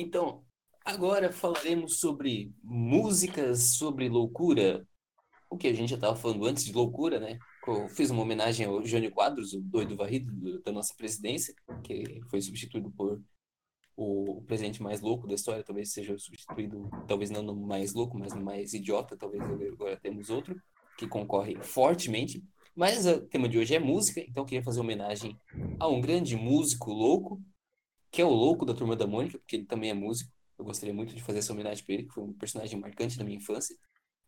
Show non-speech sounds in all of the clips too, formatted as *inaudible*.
Então, agora falaremos sobre músicas sobre loucura. O que a gente já estava falando antes de loucura, né? Eu fiz uma homenagem ao Jânio Quadros, o doido varrido da nossa presidência, que foi substituído por o presidente mais louco da história, talvez seja substituído, talvez não no mais louco, mas no mais idiota, talvez agora temos outro, que concorre fortemente. Mas o tema de hoje é música, então eu queria fazer homenagem a um grande músico louco, que é o louco da Turma da Mônica, porque ele também é músico. Eu gostaria muito de fazer essa homenagem para ele, que foi um personagem marcante da minha infância.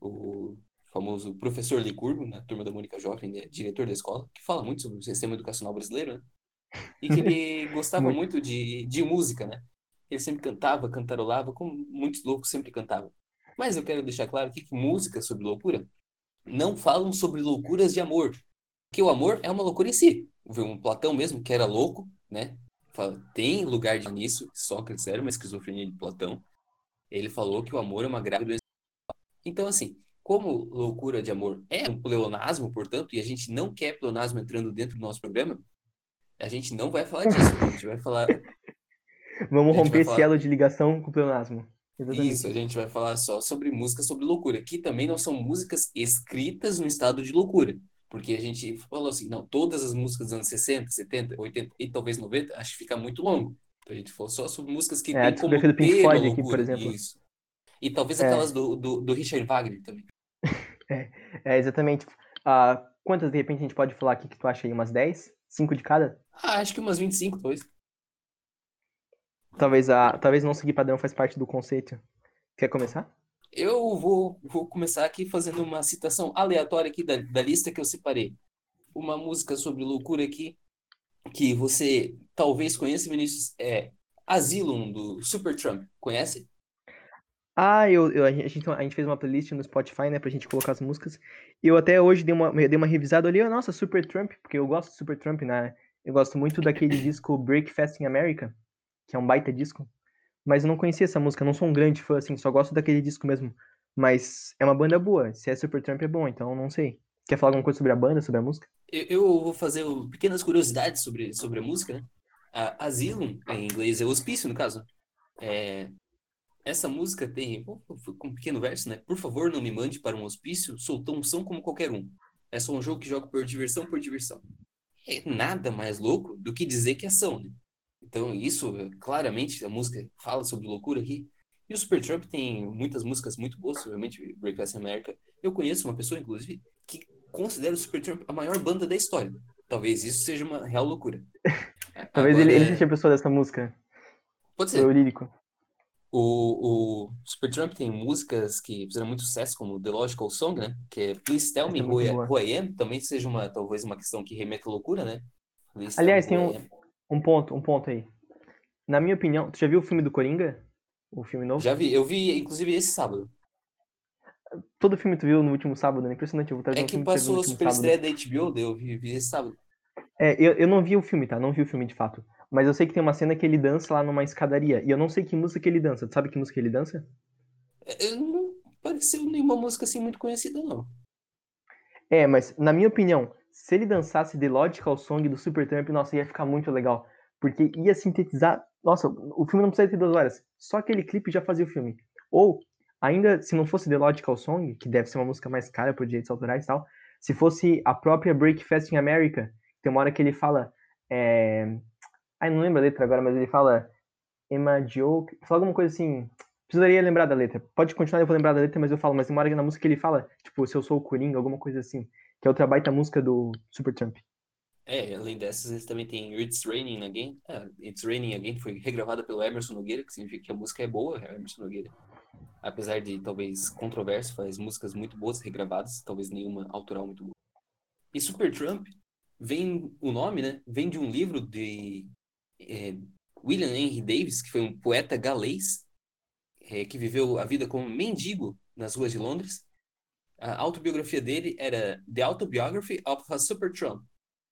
O famoso professor Licurgo, na Turma da Mônica Jovem, né, diretor da escola, que fala muito sobre o sistema educacional brasileiro, né? E que ele *laughs* gostava muito, muito de, de música, né? Ele sempre cantava, cantarolava, como muitos loucos sempre cantavam. Mas eu quero deixar claro aqui que música sobre loucura não falam sobre loucuras de amor. Que o amor é uma loucura em si. Um Platão mesmo, que era louco, né? Fala, tem lugar nisso, Sócrates era uma esquizofrenia de Platão. Ele falou que o amor é uma grave doença. Então, assim, como loucura de amor é um pleonasmo, portanto, e a gente não quer pleonasmo entrando dentro do nosso programa, a gente não vai falar disso. A gente vai falar. *laughs* Vamos romper esse falar... elo de ligação com o pleonasmo. Exatamente. Isso, a gente vai falar só sobre música sobre loucura, que também não são músicas escritas no estado de loucura. Porque a gente falou assim, não, todas as músicas dos anos 60, 70, 80 e talvez 90, acho que fica muito longo. Então a gente falou só sobre músicas que é, tem como do Pink Floyd aqui, por exemplo. Isso. E talvez é. aquelas do, do, do, Richard Wagner também. *laughs* É, é exatamente. Uh, quantas, de repente, a gente pode falar aqui que tu acha aí? Umas 10? 5 de cada? Ah, acho que umas 25, talvez. Talvez, a, talvez não seguir padrão faz parte do conceito. Quer começar? Eu vou, vou começar aqui fazendo uma citação aleatória aqui da, da lista que eu separei. Uma música sobre loucura aqui, que você talvez conheça, Vinícius, é Asylum, do Supertramp. Conhece? Ah, eu, eu, a, gente, a gente fez uma playlist no Spotify, né, pra gente colocar as músicas. Eu até hoje dei uma, dei uma revisada ali, nossa, Supertramp, porque eu gosto de Supertramp, né? Eu gosto muito daquele disco Breakfast in America, que é um baita disco. Mas eu não conhecia essa música, não sou um grande fã, assim, só gosto daquele disco mesmo. Mas é uma banda boa, se é Supertramp é bom, então não sei. Quer falar alguma coisa sobre a banda, sobre a música? Eu, eu vou fazer pequenas curiosidades sobre, sobre a música, né? Asylum, em inglês, é hospício, no caso. É, essa música tem um pequeno verso, né? Por favor, não me mande para um hospício, sou tão são como qualquer um. É só um jogo que joga por diversão por diversão. É nada mais louco do que dizer que é ação, né? Então, isso, claramente, a música fala sobre loucura aqui. E o Supertramp tem muitas músicas muito boas, realmente, Breakfast America. Eu conheço uma pessoa, inclusive, que considera o Supertramp a maior banda da história. Talvez isso seja uma real loucura. *laughs* Talvez Agora, ele, ele seja a pessoa dessa música. Pode ser. O lírico. O, o Supertramp tem músicas que fizeram muito sucesso, como The Logical Song, né? Que é Please Tell Me é Who, I, Who I Am. Também seja uma, talvez uma questão que remete à loucura, né? Please Aliás, tem um, um ponto, um ponto aí. Na minha opinião, tu já viu o filme do Coringa? O filme novo? Já vi, eu vi, inclusive, esse sábado. Todo filme tu viu no último sábado, né? Impressionante, eu vou É um que passou a super estreia da HBO, eu vi, vi esse sábado. É, eu, eu não vi o filme, tá? Não vi o filme de fato. Mas eu sei que tem uma cena que ele dança lá numa escadaria. E eu não sei que música que ele dança. Tu sabe que música ele dança? É, não pareceu nenhuma música assim muito conhecida, não. É, mas na minha opinião, se ele dançasse The Logical Song do Supertramp, nossa, ia ficar muito legal. Porque ia sintetizar. Nossa, o filme não precisa ter duas horas. Só aquele clipe já fazia o filme. Ou, ainda, se não fosse The Logical Song, que deve ser uma música mais cara por direitos autorais e tal, se fosse a própria Breakfast in America, tem uma hora que ele fala. É... Ai, não lembro a letra agora, mas ele fala. Emma Joke. Fala alguma coisa assim. Precisaria lembrar da letra. Pode continuar, eu vou lembrar da letra, mas eu falo. Mas tem uma hora na música que ele fala, tipo, se eu sou o Coringa, alguma coisa assim. Que é outra baita música do Supertramp. É, além dessas, eles também tem It's Raining Again. É, It's Raining Again foi regravada pelo Emerson Nogueira, que significa que a música é boa, é Emerson Nogueira. Apesar de talvez controverso, faz músicas muito boas regravadas, talvez nenhuma autoral muito boa. E Supertramp vem o nome, né? Vem de um livro de é, William Henry Davis, que foi um poeta galês é, que viveu a vida como mendigo nas ruas de Londres. A autobiografia dele era The Autobiography of a Super Trump,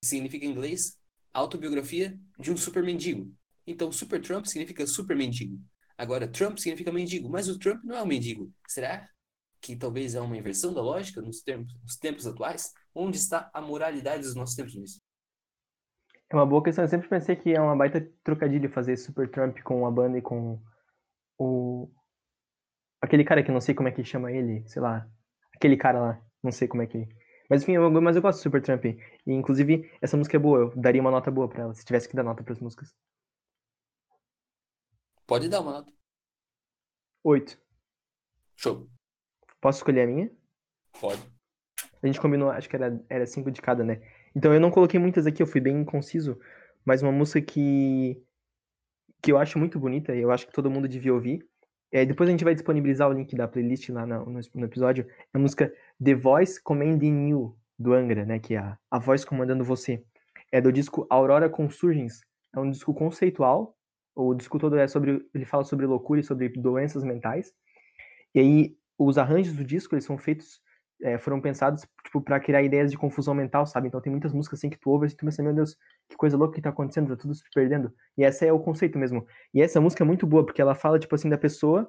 que significa em inglês autobiografia de um super mendigo. Então, Super Trump significa super mendigo. Agora, Trump significa mendigo, mas o Trump não é um mendigo. Será que talvez é uma inversão da lógica nos tempos, nos tempos atuais? Onde está a moralidade dos nossos tempos nisso? É uma boa questão. Eu sempre pensei que é uma baita trocadilho fazer Super Trump com a banda e com O. Aquele cara que não sei como é que chama ele, sei lá. Aquele cara lá, não sei como é que. Mas enfim, eu, mas eu gosto do Supertramp. E inclusive, essa música é boa, eu daria uma nota boa pra ela, se tivesse que dar nota pras músicas. Pode dar uma nota. Oito. Show. Posso escolher a minha? Pode. A gente combinou, acho que era, era cinco de cada, né? Então eu não coloquei muitas aqui, eu fui bem conciso, mas uma música que, que eu acho muito bonita eu acho que todo mundo devia ouvir. É, depois a gente vai disponibilizar o link da playlist lá no, no, no episódio. É a música The Voice Commanding You, do Angra, né? Que é a, a voz comandando você. É do disco Aurora Consurgens. É um disco conceitual. O disco todo é sobre. Ele fala sobre loucura e sobre doenças mentais. E aí, os arranjos do disco, eles são feitos é, foram pensados tipo para criar ideias de confusão mental, sabe? Então tem muitas músicas assim que tu ouve e tu pensa, meu Deus, que coisa louca que tá acontecendo, tá tudo se perdendo. E esse é o conceito mesmo. E essa música é muito boa porque ela fala tipo assim da pessoa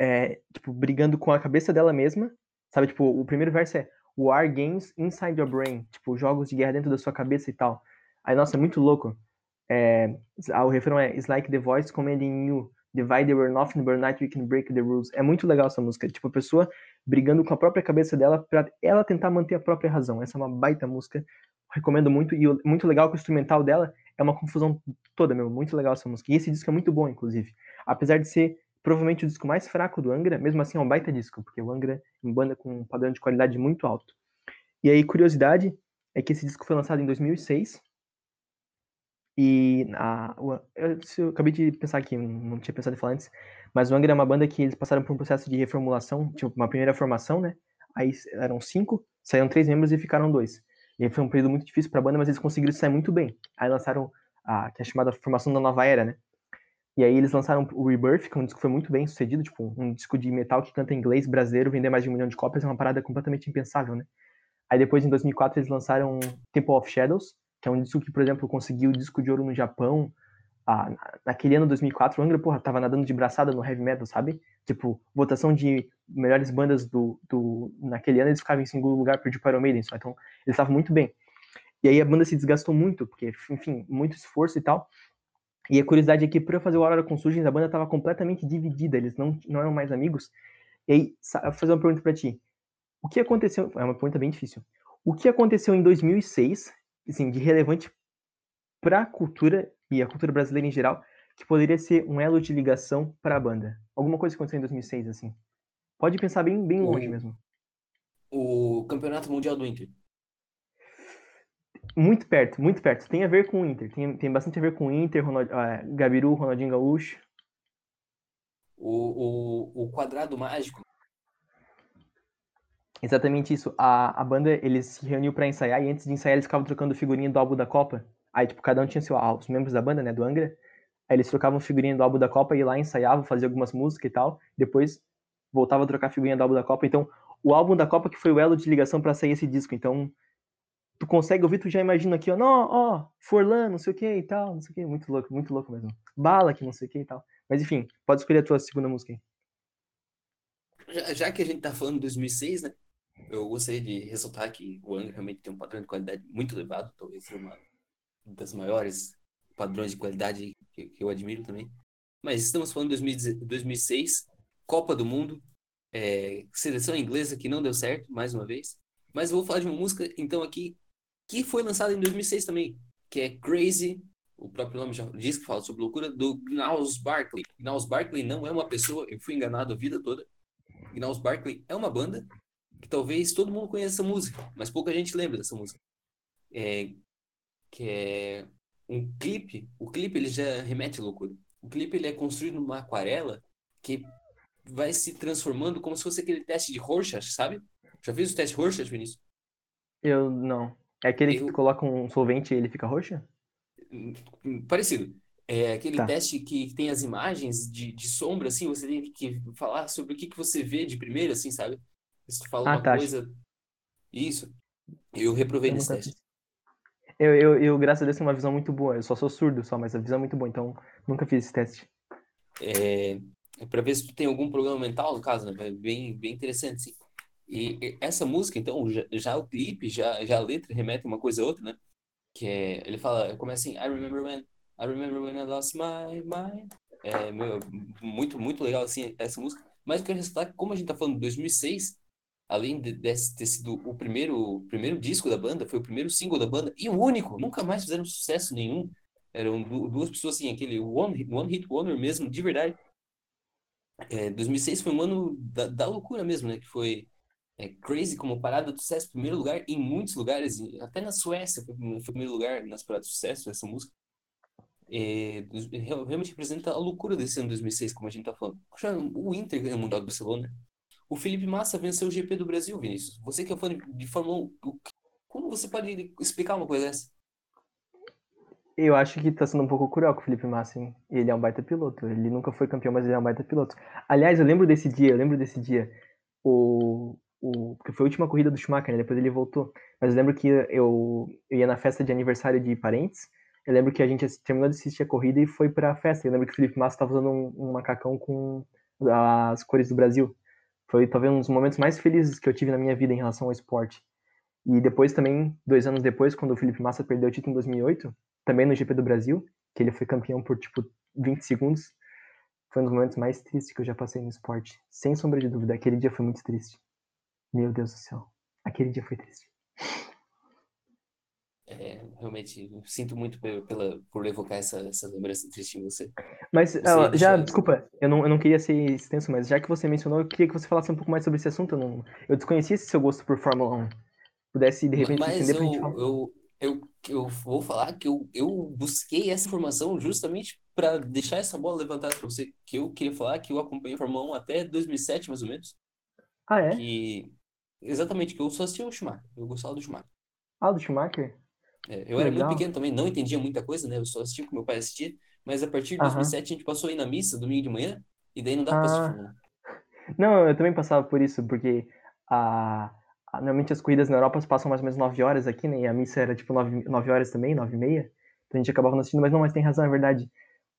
é, tipo brigando com a cabeça dela mesma, sabe? Tipo, o primeiro verso é War Games Inside Your Brain, tipo, jogos de guerra dentro da sua cabeça e tal. Aí, nossa, é muito louco. É, o refrão é It's like the voice commanding you. Divide were nothing but night we can break the rules. É muito legal essa música. Tipo, a pessoa brigando com a própria cabeça dela para ela tentar manter a própria razão. Essa é uma baita música. Recomendo muito. E muito legal que o instrumental dela é uma confusão toda, meu. Muito legal essa música. E esse disco é muito bom, inclusive. Apesar de ser provavelmente o disco mais fraco do Angra, mesmo assim é um baita disco, porque o Angra é uma banda com um padrão de qualidade muito alto. E aí, curiosidade, é que esse disco foi lançado em 2006 e a, eu, eu, acabei de pensar aqui, não tinha pensado em falar antes, mas o Angra é uma banda que eles passaram por um processo de reformulação, tipo, uma primeira formação, né? Aí eram cinco, saíram três membros e ficaram dois. E aí foi um período muito difícil para a banda, mas eles conseguiram sair muito bem. Aí lançaram a que é chamada formação da nova era, né? E aí eles lançaram o Rebirth, que é um disco que foi muito bem sucedido, tipo, um disco de metal que canta em inglês brasileiro, vender mais de um milhão de cópias, é uma parada completamente impensável, né? Aí depois, em 2004, eles lançaram Temple of Shadows, que é um disco que, por exemplo, conseguiu o disco de ouro no Japão. Ah, naquele ano 2004, o Angra, porra, tava nadando de braçada no heavy metal, sabe? Tipo, votação de melhores bandas do, do naquele ano, eles ficavam em segundo lugar, perdi para o Maiden só. Então, eles estavam muito bem. E aí a banda se desgastou muito, porque, enfim, muito esforço e tal. E a curiosidade é que, eu fazer o Aurora com a banda estava completamente dividida, eles não, não eram mais amigos. E aí, vou fazer uma pergunta para ti. O que aconteceu? É uma pergunta bem difícil. O que aconteceu em 2006 assim, de relevante para a cultura e a cultura brasileira em geral, que poderia ser um elo de ligação para a banda? Alguma coisa que aconteceu em 2006, assim. Pode pensar bem, bem longe o, mesmo. O Campeonato Mundial do Inter. Muito perto, muito perto. Tem a ver com o Inter. Tem, tem bastante a ver com o Inter, Ronald, uh, Gabiru, Ronaldinho Gaúcho. O, o, o quadrado mágico Exatamente isso. A, a banda, eles se reuniu para ensaiar e antes de ensaiar eles ficavam trocando figurinha do álbum da Copa. Aí, tipo, cada um tinha seu, ah, os membros da banda, né, do Angra. Aí eles trocavam figurinha do álbum da Copa e lá ensaiavam, faziam algumas músicas e tal. Depois voltava a trocar figurinha do álbum da Copa. Então, o álbum da Copa que foi o elo de ligação para sair esse disco. Então, tu consegue ouvir, tu já imagina aqui, ó, ó, Forlan, não sei o que e tal, não sei o que, muito louco, muito louco mesmo. Bala que não sei o que e tal. Mas enfim, pode escolher a tua segunda música aí. Já, já que a gente tá falando de 2006, né? eu gostaria de ressaltar que o Angra realmente tem um padrão de qualidade muito elevado, talvez seja uma das maiores padrões de qualidade que, que eu admiro também. Mas estamos falando de 2006, Copa do Mundo, é, seleção inglesa que não deu certo, mais uma vez. Mas eu vou falar de uma música, então, aqui, que foi lançada em 2006 também, que é Crazy, o próprio nome já diz que fala sobre loucura, do Gnaus Barkley. Gnaus Barkley não é uma pessoa, eu fui enganado a vida toda. Gnaus Barkley é uma banda que talvez todo mundo conheça essa música, mas pouca gente lembra dessa música. É, que é um clipe, o clipe ele já remete à loucura. O clipe ele é construído numa aquarela que vai se transformando como se fosse aquele teste de Rorschach, sabe? Já fez o teste Rorschach, Vinícius? Eu não. É aquele Eu... que coloca um solvente e ele fica roxo? Parecido. É aquele tá. teste que tem as imagens de, de sombra, assim, você tem que falar sobre o que, que você vê de primeiro, assim, sabe? Tu fala ah, uma tá. coisa. Isso. Eu reprovei eu nesse teste. Eu, eu, eu, graças a Deus, tenho uma visão muito boa. Eu só sou surdo só, mas a visão é muito boa, então nunca fiz esse teste. É, é pra ver se tu tem algum problema mental, no caso, né? É bem, bem interessante, sim. E essa música, então, já, já, o clipe, já, já a letra remete uma coisa a outra, né? Que é, ele fala, começa assim, I remember when, I remember when I lost my mind. É, meu, muito, muito legal, assim, essa música. Mas eu quero ressaltar que, como a gente tá falando de 2006, além de, ter sido o primeiro, o primeiro disco da banda, foi o primeiro single da banda, e o único, nunca mais fizeram sucesso nenhum. Eram duas pessoas, assim, aquele one, one hit wonder mesmo, de verdade. É, 2006 foi um ano da, da loucura mesmo, né? Que foi é, Crazy como parada de sucesso, primeiro lugar em muitos lugares, até na Suécia foi, foi primeiro lugar nas paradas de sucesso, essa música. É, realmente representa a loucura desse ano 2006, como a gente tá falando. O Inter ganhou o Mundial do Barcelona. O Felipe Massa venceu o GP do Brasil, Vinícius. Você que é fã de Fórmula 1, como você pode explicar uma coisa dessa? Eu acho que tá sendo um pouco cruel com o Felipe Massa, hein? Ele é um baita piloto. Ele nunca foi campeão, mas ele é um baita piloto. Aliás, eu lembro desse dia, eu lembro desse dia. O, o, porque foi a última corrida do Schumacher, né? Depois ele voltou. Mas eu lembro que eu, eu ia na festa de aniversário de parentes. Eu lembro que a gente terminou de assistir a corrida e foi pra festa. Eu lembro que o Felipe Massa tava usando um, um macacão com as cores do Brasil. Foi talvez um dos momentos mais felizes que eu tive na minha vida em relação ao esporte. E depois também, dois anos depois, quando o Felipe Massa perdeu o título em 2008, também no GP do Brasil, que ele foi campeão por tipo 20 segundos, foi um dos momentos mais tristes que eu já passei no esporte. Sem sombra de dúvida, aquele dia foi muito triste. Meu Deus do céu. Aquele dia foi triste. Realmente, sinto muito pela, por evocar essa, essa lembrança triste em você. Mas, você já, desculpa, eu não, eu não queria ser extenso, mas já que você mencionou, eu queria que você falasse um pouco mais sobre esse assunto. Eu, não, eu desconhecia esse seu gosto por Fórmula 1. Pudesse, de repente, mas entender eu, pra gente falar. Eu, eu, eu vou falar que eu, eu busquei essa informação justamente para deixar essa bola levantada para você, que eu queria falar que eu acompanhei a Fórmula 1 até 2007, mais ou menos. Ah, é? Que Exatamente, que eu só assistia o Schumacher. Eu gostava do Schumacher. Ah, do Schumacher? É, eu era muito pequeno também, não entendia muita coisa, né? Eu só assistia com meu pai assistia. Mas a partir de 2007 a gente passou aí na missa, domingo de manhã, e daí não dá ah. pra assistir. Não. não, eu também passava por isso, porque a, a, normalmente as corridas na Europa passam mais ou menos 9 horas aqui, né? E a missa era tipo 9, 9 horas também, 9 e meia. Então a gente acabava não assistindo, mas não, mas tem razão, é verdade.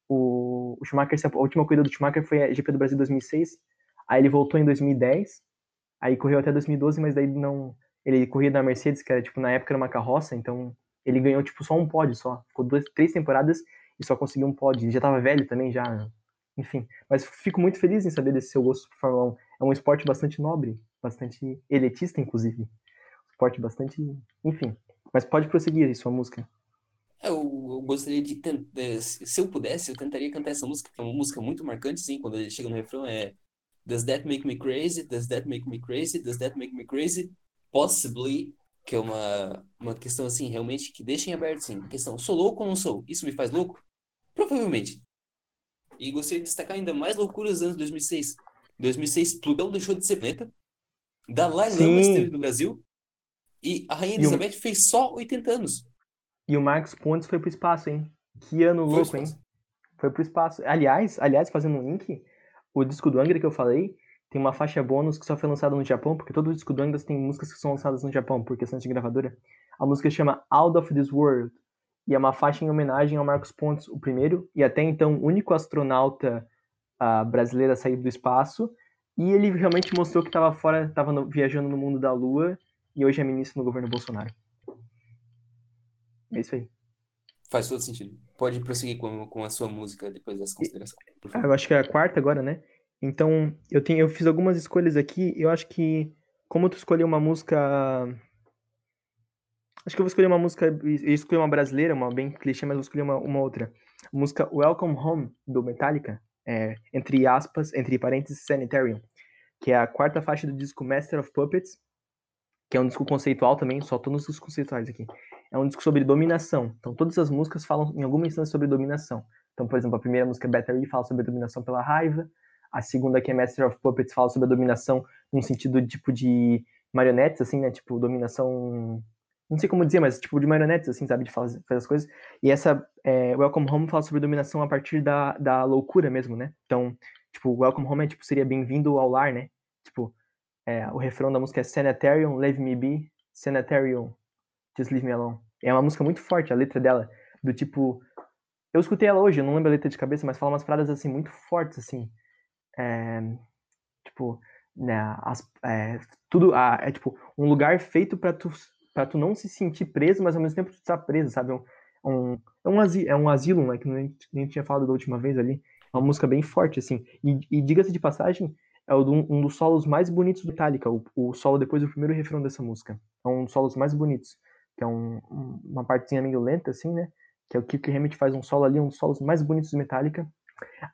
O, o Schumacher, a última corrida do Schumacher foi a GP do Brasil 2006. Aí ele voltou em 2010 Aí correu até 2012, mas daí não. Ele corria na Mercedes, que era tipo, na época era uma carroça, então ele ganhou tipo só um pódio só. Ficou duas, três temporadas e só conseguiu um pódio. Ele já tava velho também, já. Enfim. Mas fico muito feliz em saber desse seu gosto por Fórmula 1. É um esporte bastante nobre, bastante elitista, inclusive. Esporte bastante. Enfim. Mas pode prosseguir aí, sua música. É, eu, eu gostaria de se eu pudesse, eu tentaria cantar essa música, que é uma música muito marcante, sim, quando ele chega no refrão, é Does that make me crazy? Does that make me crazy? Does that make me crazy? Possibly, que é uma, uma questão assim, realmente, que deixa em aberto, assim. Questão, sou louco ou não sou? Isso me faz louco? Provavelmente. E gostaria de destacar ainda mais loucuras dos anos 2006. 2006, Plutão deixou de ser planeta. Dalai Lama esteve no Brasil. E a Rainha Elizabeth o... fez só 80 anos. E o Marcos Pontes foi pro espaço, hein? Que ano foi louco, hein? Foi pro espaço. Aliás, aliás, fazendo um link, o disco do Angra que eu falei tem uma faixa bônus que só foi lançada no Japão, porque todo o disco do Angra tem músicas que são lançadas no Japão, por questão de gravadora. A música chama Out of This World, e é uma faixa em homenagem ao Marcos Pontes, o primeiro, e até então único astronauta uh, brasileiro a sair do espaço, e ele realmente mostrou que estava fora, estava viajando no mundo da Lua, e hoje é ministro no governo Bolsonaro. É isso aí. Faz todo sentido. Pode prosseguir com, com a sua música depois dessa consideração. Ah, eu acho que é a quarta agora, né? Então, eu, tenho, eu fiz algumas escolhas aqui. Eu acho que, como tu escolheu uma música. Acho que eu vou escolher uma música. Eu escolhi uma brasileira, uma bem clichê, mas vou escolher uma, uma outra. Música Welcome Home, do Metallica. É, entre aspas, entre parênteses, Sanitarium. Que é a quarta faixa do disco Master of Puppets. Que é um disco conceitual também, só todos os discos conceituais aqui é um disco sobre dominação. Então, todas as músicas falam em alguma instância sobre dominação. Então, por exemplo, a primeira música, Battery, fala sobre dominação pela raiva. A segunda, que é Master of Puppets, fala sobre a dominação num sentido tipo de marionetes, assim, né? Tipo, dominação. Não sei como dizer, mas tipo de marionetes, assim, sabe? De fazer, fazer as coisas. E essa, é, Welcome Home, fala sobre dominação a partir da, da loucura mesmo, né? Então, tipo, Welcome Home é, tipo, seria bem-vindo ao lar, né? Tipo, é, o refrão da música é Sanitarium, Leave Me Be, Sanitarium, Just Leave Me Alone. É uma música muito forte, a letra dela, do tipo. Eu escutei ela hoje, eu não lembro a letra de cabeça, mas fala umas frases assim muito fortes, assim. É, tipo, né, as, é, tudo. Ah, é tipo, um lugar feito para tu, pra tu não se sentir preso, mas ao mesmo tempo tu estar preso, sabe? Um, um, é, um asilo, é um asilo, né? Que nem, nem tinha falado da última vez ali. uma música bem forte, assim. E, e diga-se de passagem, é um, um, dos solos mais bonitos do Metallica, o, o, solo depois do primeiro refrão dessa música. É um dos solos mais bonitos, que é um, uma partezinha meio lenta, assim, né? Que é o Kirk Hammett faz um solo ali, um dos solos mais bonitos do Metallica.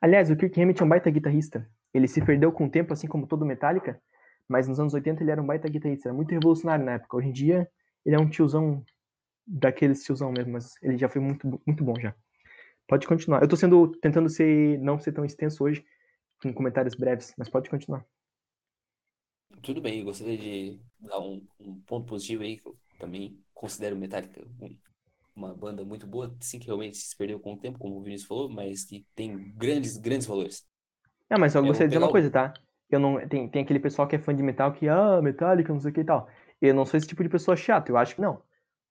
Aliás, o Kirk Hammett é um baita guitarrista. Ele se perdeu com o tempo, assim como todo Metallica, mas nos anos 80 ele era um baita guitarrista, era muito revolucionário na época. Hoje em dia, ele é um tiozão daqueles tiozão mesmo, mas ele já foi muito, muito bom já. Pode continuar. Eu tô sendo, tentando ser, não ser tão extenso hoje, com comentários breves, mas pode continuar. Tudo bem, gostaria de dar um, um ponto positivo aí, que eu também considero Metallica um, uma banda muito boa, sim, que realmente se perdeu com o tempo, como o Vinícius falou, mas que tem grandes, grandes valores. Não, mas eu gostaria de dizer uma coisa, tá? Eu não, tem, tem aquele pessoal que é fã de metal que, ah, Metallica, não sei o que e tal. Eu não sou esse tipo de pessoa chata, eu acho que não.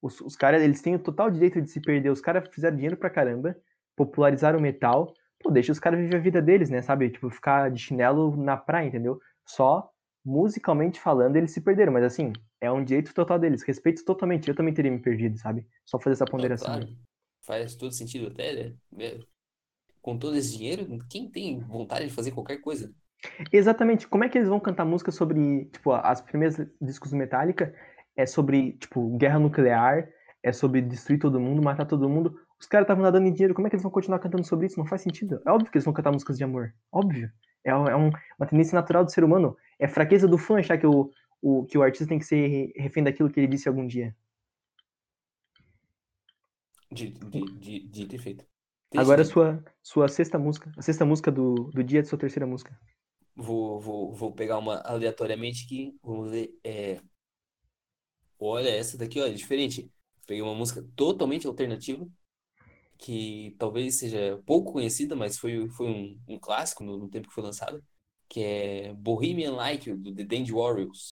Os, os caras, eles têm o total direito de se perder. Os caras fizeram dinheiro pra caramba, popularizaram o metal. Pô, deixa os caras viver a vida deles, né, sabe? Tipo, ficar de chinelo na praia, entendeu? Só musicalmente falando, eles se perderam. Mas assim, é um direito total deles. Respeito totalmente. Eu também teria me perdido, sabe? Só fazer essa ponderação. Claro. Faz todo sentido até, né? É, com todo esse dinheiro, quem tem vontade de fazer qualquer coisa? Exatamente. Como é que eles vão cantar música sobre, tipo, as primeiras discos do Metallica é sobre, tipo, guerra nuclear, é sobre destruir todo mundo, matar todo mundo. Os caras estavam nadando em dinheiro, como é que eles vão continuar cantando sobre isso? Não faz sentido. É óbvio que eles vão cantar músicas de amor. Óbvio. É, é um, uma tendência natural do ser humano. É fraqueza do fã achar que o, o, que o artista tem que ser refém daquilo que ele disse algum dia. De, ter feito. Agora a sua, sua sexta música. A sexta música do, do dia de sua terceira música. Vou, vou, vou pegar uma aleatoriamente aqui. Vamos ver. É... Olha, essa daqui, ó, é diferente. Peguei uma música totalmente alternativa, que talvez seja pouco conhecida, mas foi, foi um, um clássico no, no tempo que foi lançada, que é Bohemian Like do The Dandy Warriors.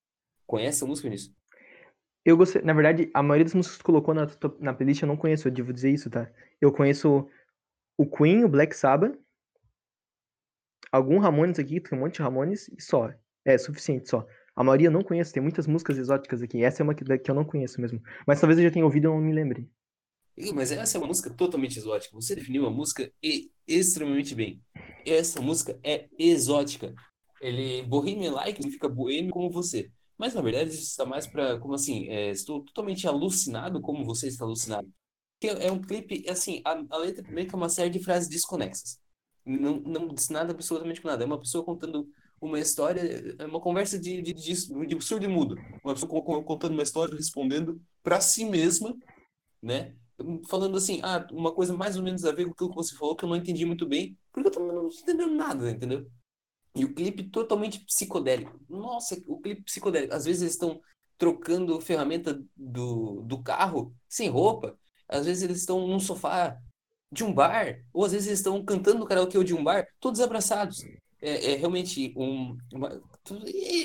Conhece essa música, nisso? Eu gostei, na verdade, a maioria das músicas que tu colocou na, na playlist eu não conheço, eu devo dizer isso, tá? Eu conheço o Queen, o Black Sabbath, algum Ramones aqui, tem um monte de Ramones e só. É suficiente só. A maioria eu não conheço, tem muitas músicas exóticas aqui. Essa é uma que, que eu não conheço mesmo. Mas talvez eu já tenha ouvido e não me lembre. Mas essa é uma música totalmente exótica. Você definiu uma música e, extremamente bem. Essa música é exótica. Ele Bohemian Like significa boêmio como você. Mas na verdade isso está mais para como assim, é, estou totalmente alucinado como você está alucinado. É, é um clipe assim, a, a letra primeiro que é uma série de frases desconexas. Não, não diz nada absolutamente com nada. É uma pessoa contando uma história, é uma conversa de, de, de, de surdo e mudo. Uma pessoa contando uma história, respondendo para si mesma, né? Falando assim, ah, uma coisa mais ou menos a ver com aquilo que você falou, que eu não entendi muito bem, porque eu também não estou entendendo nada, entendeu? E o clipe totalmente psicodélico. Nossa, o clipe psicodélico. Às vezes eles estão trocando ferramenta do, do carro sem roupa. Às vezes eles estão num sofá de um bar, ou às vezes eles estão cantando no karaokê de um bar, todos abraçados. É, é realmente um, uma,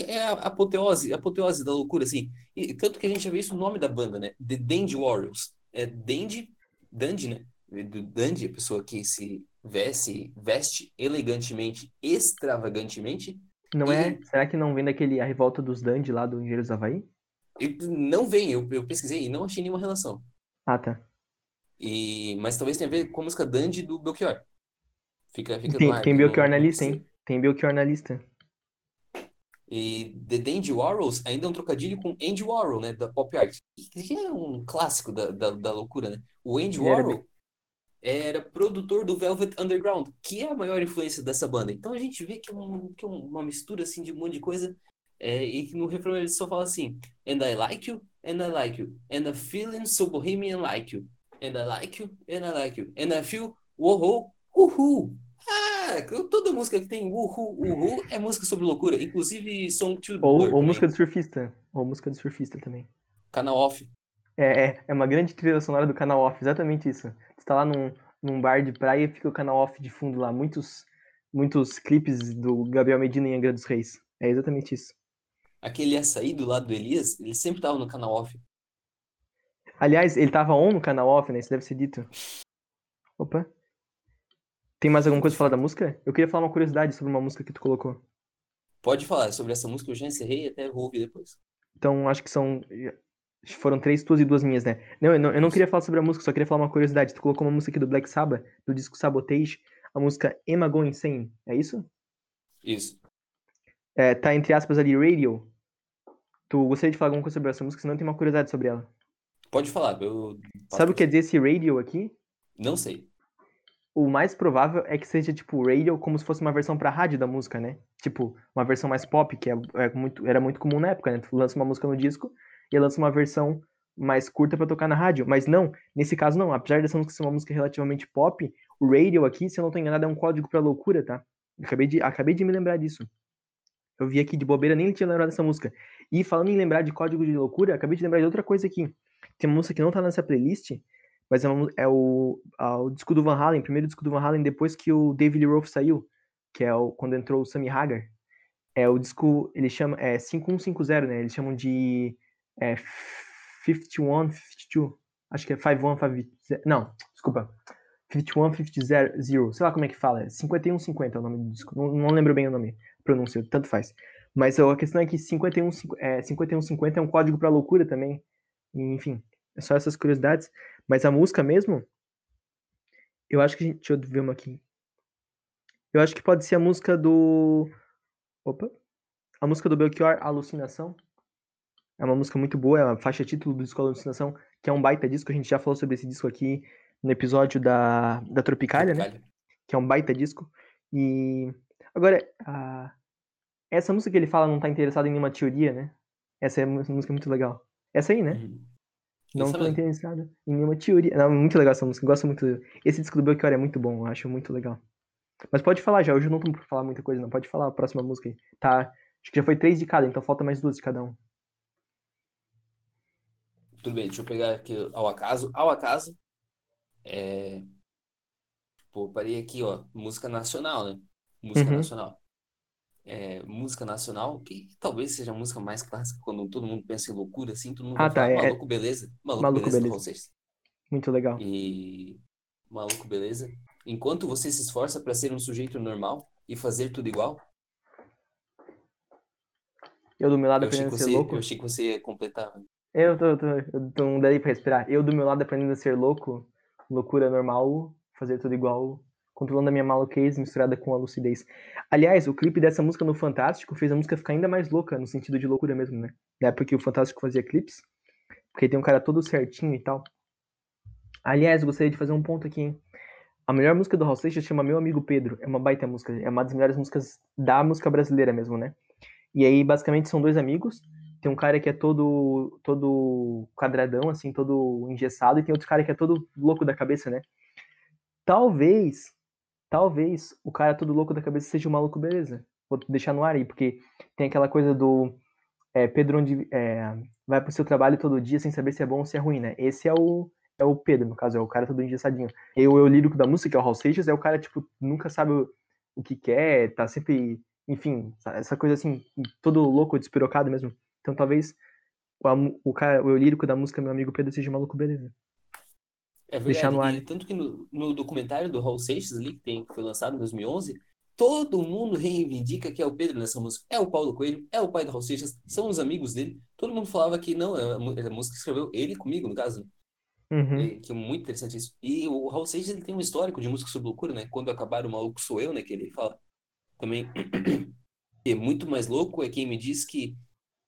é a apoteose, a apoteose da loucura, assim. E, tanto que a gente já vê isso no nome da banda, né? The Dandy Warriors. É Dandy, Dandy, né? Do Dandy, a pessoa que se veste, veste elegantemente, extravagantemente. Não e... é? Será que não vem daquele A Revolta dos Dandy lá do Engenheiros do Havaí? Não vem, eu, eu pesquisei e não achei nenhuma relação. Ah, tá. E, mas talvez tenha a ver com a música Dandy do Belchior. Fica, fica tem, tem Belchior na lista, hein? Tem Belchior na lista. E The Dandy Warhols ainda é um trocadilho com Andy Warhol, né? Da pop art. Que é um clássico da, da, da loucura, né? O Andy Warhol era produtor do Velvet Underground, que é a maior influência dessa banda. Então a gente vê que é, um, que é uma mistura assim de um monte de coisa. É, e que no refrão ele só fala assim: And I like you, and I like you, and I'm feeling so bohemian like you and I like you, and I like you, and I feel uhul, uhul. Ah, toda música que tem uhul, uhul é música sobre loucura, inclusive Song to Ou, ou música de surfista, ou música de surfista também. Canal off. É, é, é uma grande trilha sonora do canal off, exatamente isso. Você tá lá num, num bar de praia e fica o canal off de fundo lá, muitos, muitos clipes do Gabriel Medina em Angra dos Reis. É exatamente isso. Aquele açaí do lado do Elias, ele sempre tava no canal off. Aliás, ele tava on no canal off, né? Isso deve ser dito. Opa. Tem mais alguma coisa pra falar da música? Eu queria falar uma curiosidade sobre uma música que tu colocou. Pode falar sobre essa música, eu já encerrei até vou ouvir depois. Então, acho que são. Foram três tuas e duas minhas, né? Não eu, não, eu não queria falar sobre a música, só queria falar uma curiosidade. Tu colocou uma música aqui do Black Sabbath, do disco Sabotage. a música Emma Go Insane, é isso? Isso. É, tá entre aspas ali, Radio. Tu gostaria de falar alguma coisa sobre essa música, senão tem uma curiosidade sobre ela. Pode falar. Eu... Sabe o que quer dizer esse radio aqui? Não sei. O mais provável é que seja, tipo, radio como se fosse uma versão pra rádio da música, né? Tipo, uma versão mais pop, que é, é muito, era muito comum na época, né? Tu lança uma música no disco e lança uma versão mais curta para tocar na rádio. Mas não, nesse caso não. Apesar dessa música ser uma música relativamente pop, o radio aqui, se eu não tô enganado, é um código pra loucura, tá? Acabei de, acabei de me lembrar disso. Eu vi aqui de bobeira, nem tinha lembrado dessa música. E falando em lembrar de código de loucura, acabei de lembrar de outra coisa aqui. Tem uma música que não tá nessa playlist, mas é, uma, é o, a, o disco do Van Halen, primeiro disco do Van Halen depois que o David Lee Roth saiu, que é o, quando entrou o Sammy Hagar. É o disco, ele chama, é 5150, né? Eles chamam de é, 51, 52. Acho que é 51, 50. Não, desculpa. 51, 50, sei lá como é que fala. 5150 é o nome do disco. Não, não lembro bem o nome, pronúncia, tanto faz. Mas a questão é que 51, é, 5150 é um código para loucura também. Enfim, é só essas curiosidades. Mas a música mesmo, eu acho que. Deixa eu ver uma aqui. Eu acho que pode ser a música do. Opa! A música do Belchior, Alucinação. É uma música muito boa, é uma faixa título do disco Alucinação, que é um baita disco. A gente já falou sobre esse disco aqui no episódio da, da Tropicália, né? Que é um baita disco. E. Agora, a... essa música que ele fala não tá interessado em nenhuma teoria, né? Essa é uma música muito legal. Essa aí, né? Uhum. Não tô interessado em nenhuma teoria. Não, muito legal essa música, gosto muito. Esse disco do Belchior é muito bom, eu acho muito legal. Mas pode falar já, hoje eu não tô pra falar muita coisa, não. Pode falar a próxima música aí. Tá, acho que já foi três de cada, então falta mais duas de cada um. Tudo bem, deixa eu pegar aqui ao acaso. Ao acaso, é... Pô, parei aqui, ó, música nacional, né? Música uhum. nacional é, música nacional, que talvez seja a música mais clássica quando todo mundo pensa em loucura, assim, todo mundo ah, tá, é... Maluco Beleza. Maluco, Maluco Beleza, Beleza. Muito legal. E Maluco Beleza. Enquanto você se esforça para ser um sujeito normal e fazer tudo igual. Eu do meu lado aprendendo a ser você, louco. Eu achei que você ia completar. Eu tô, tô, tô não daí pra respirar. Eu do meu lado aprendendo a ser louco, loucura normal, fazer tudo igual, controlando a minha maluquez misturada com a lucidez. Aliás, o clipe dessa música no Fantástico fez a música ficar ainda mais louca, no sentido de loucura mesmo, né? Na época que o Fantástico fazia clipes, porque tem um cara todo certinho e tal. Aliás, eu gostaria de fazer um ponto aqui, hein? A melhor música do Raul Seixas chama Meu Amigo Pedro. É uma baita música, é uma das melhores músicas da música brasileira mesmo, né? E aí, basicamente, são dois amigos. Tem um cara que é todo todo quadradão, assim, todo engessado, e tem outro cara que é todo louco da cabeça, né? Talvez talvez o cara todo louco da cabeça seja o maluco beleza. Vou deixar no ar aí, porque tem aquela coisa do é, Pedro onde é, vai pro seu trabalho todo dia sem saber se é bom ou se é ruim, né? Esse é o é o Pedro, no caso, é o cara todo engessadinho. E o eu lírico da música, que é o Hal Seixas, é o cara, tipo, nunca sabe o, o que quer, tá sempre, enfim, essa coisa assim, todo louco, despirocado mesmo. Então talvez o, o, cara, o lírico da música, meu amigo Pedro, seja maluco beleza. É verdade. Deixar no ar. Tanto que no, no, documentário do Raul Seixas ali, que, tem, que foi lançado em 2011, todo mundo reivindica que é o Pedro nessa música. É o Paulo Coelho, é o pai do Raul Seixas, são os amigos dele. Todo mundo falava que não, é a, é música que escreveu ele comigo, no caso. Uhum. E, que é muito interessante isso. E o Raul Seixas ele tem um histórico de música sobre loucura, né? Quando acabar o maluco sou eu, né? Que ele fala também. *clears throat* é muito mais louco é quem me diz que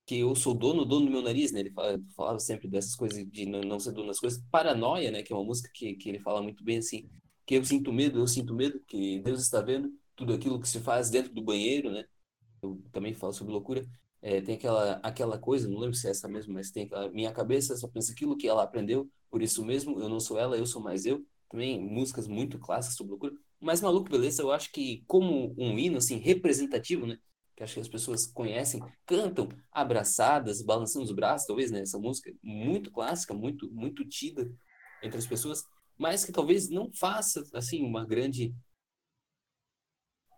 que eu sou dono, dono do meu nariz, né? Ele fala, falava sempre dessas coisas de não, ser dono das coisas. Paranoia, né? Que é uma música que, que ele fala muito bem assim. Que eu sinto medo, eu sinto medo, que Deus está vendo tudo aquilo que se faz dentro do banheiro, né? Eu também falo sobre loucura. É, tem aquela, aquela coisa, não lembro se é essa mesmo, mas tem aquela, minha cabeça só pensa aquilo que ela aprendeu, por isso mesmo, eu não sou ela, eu sou mais eu. Também músicas muito clássicas sobre loucura. Mas Maluco Beleza, eu acho que como um hino, assim, representativo, né? Que acho que as pessoas conhecem, cantam abraçadas, balançando os braços, talvez, né? Essa música muito clássica, muito muito tida entre as pessoas, mas que talvez não faça assim uma grande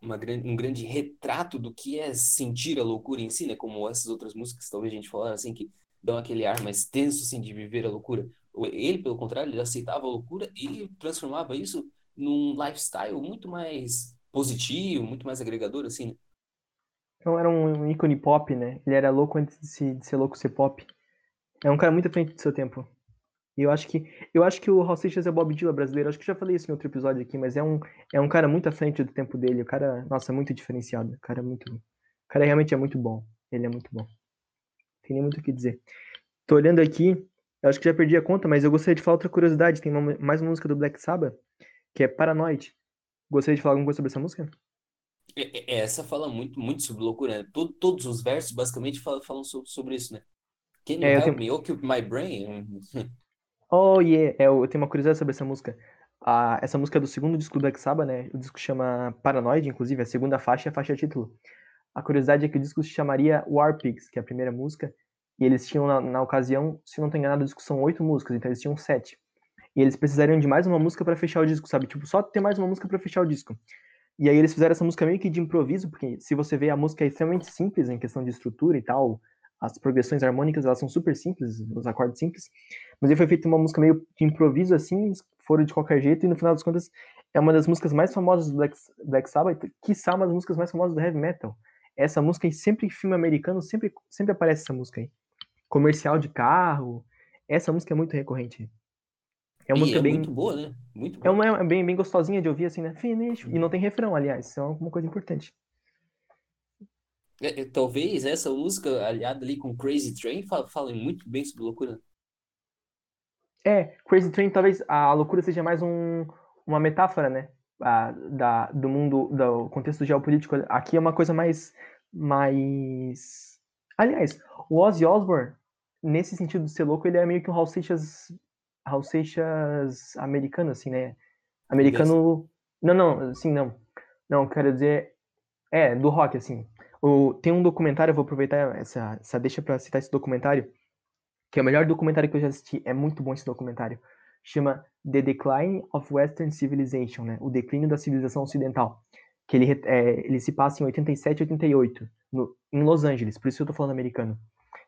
uma grande, um grande retrato do que é sentir a loucura em si, né? Como essas outras músicas, talvez a gente falar assim que dão aquele ar mais tenso assim de viver a loucura. Ele, pelo contrário, ele aceitava a loucura e transformava isso num lifestyle muito mais positivo, muito mais agregador assim. Né? Então era um ícone pop, né? Ele era louco antes de, se, de ser louco ser pop. É um cara muito à frente do seu tempo. E eu acho que eu acho que o Hal Seixas é Bob Dylan brasileiro. Acho que já falei isso em outro episódio aqui, mas é um, é um cara muito à frente do tempo dele. O cara, nossa, é muito diferenciado. O cara é muito. O cara realmente é muito bom. Ele é muito bom. Não tem nem muito o que dizer. Tô olhando aqui, eu acho que já perdi a conta, mas eu gostaria de falar outra curiosidade. Tem uma, mais uma música do Black Sabbath, que é Paranoid. Gostaria de falar alguma coisa sobre essa música? Essa fala muito, muito sobre loucura, né? Todo, todos os versos basicamente falam, falam sobre, sobre isso, né? Can you É, help tenho- me occupy my brain? Oh, yeah. É, eu tenho uma curiosidade sobre essa música. Ah, essa música é do segundo disco do Black Sabbath, né? O disco chama Paranoid, inclusive, a segunda faixa é a faixa título. A curiosidade é que o disco se chamaria War Pigs, que é a primeira música, e eles tinham, na, na ocasião, se não tô enganado, o disco são oito músicas, então eles tinham sete. E eles precisariam de mais uma música pra fechar o disco, sabe? Tipo, só ter mais uma música pra fechar o disco. E aí eles fizeram essa música meio que de improviso, porque se você vê a música é extremamente simples em questão de estrutura e tal, as progressões harmônicas elas são super simples, os acordes simples, mas aí foi feita uma música meio de improviso assim, foram de qualquer jeito, e no final das contas é uma das músicas mais famosas do Black, Black Sabbath, quiçá uma das músicas mais famosas do heavy metal. Essa música, em sempre em filme americano, sempre, sempre aparece essa música aí. Comercial de carro, essa música é muito recorrente. É uma E música é bem, muito boa, né? Muito é boa. uma é bem, bem gostosinha de ouvir, assim, né? Finish. E não tem refrão, aliás. Isso é uma coisa importante. É, é, talvez essa música, aliada ali com Crazy Train, fa- falem muito bem sobre loucura. É, Crazy Train, talvez a loucura seja mais um, uma metáfora, né? A, da, do mundo, do contexto geopolítico. Aqui é uma coisa mais. mais... Aliás, o Ozzy Osbourne, nesse sentido de ser louco, ele é meio que um Hal Seixas, Hal Seixas americano, assim, né? Americano. Não, não, assim, não. Não, quero dizer. É, do rock, assim. O, tem um documentário, eu vou aproveitar essa, essa deixa pra citar esse documentário, que é o melhor documentário que eu já assisti. É muito bom esse documentário. Chama The Decline of Western Civilization, né? O declínio da civilização ocidental. Que ele, é, ele se passa em 87 e 88, no, em Los Angeles, por isso eu tô falando americano.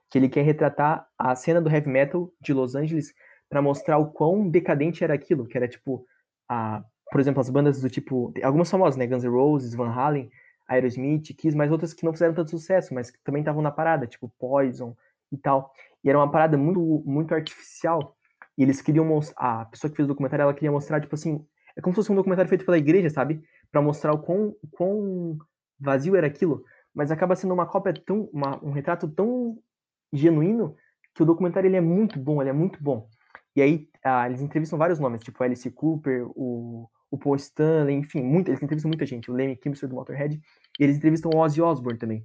Que ele quer retratar a cena do heavy metal de Los Angeles para mostrar o quão decadente era aquilo, que era tipo, a, por exemplo, as bandas do tipo, algumas famosas, né? Guns N' Roses, Van Halen, Aerosmith, Kiss, mas outras que não fizeram tanto sucesso, mas que também estavam na parada, tipo Poison e tal. E era uma parada muito, muito artificial. E eles queriam mostrar. A pessoa que fez o documentário, ela queria mostrar, tipo assim. É como se fosse um documentário feito pela igreja, sabe? Pra mostrar o quão, quão vazio era aquilo. Mas acaba sendo uma cópia tão. Uma, um retrato tão genuíno que o documentário ele é muito bom, ele é muito bom. E aí ah, eles entrevistam vários nomes, tipo Alice Cooper, o, o Paul Stanley, enfim, muito, eles entrevistam muita gente, o Lemmy Kilmister do Motorhead, e eles entrevistam o Ozzy Osbourne também.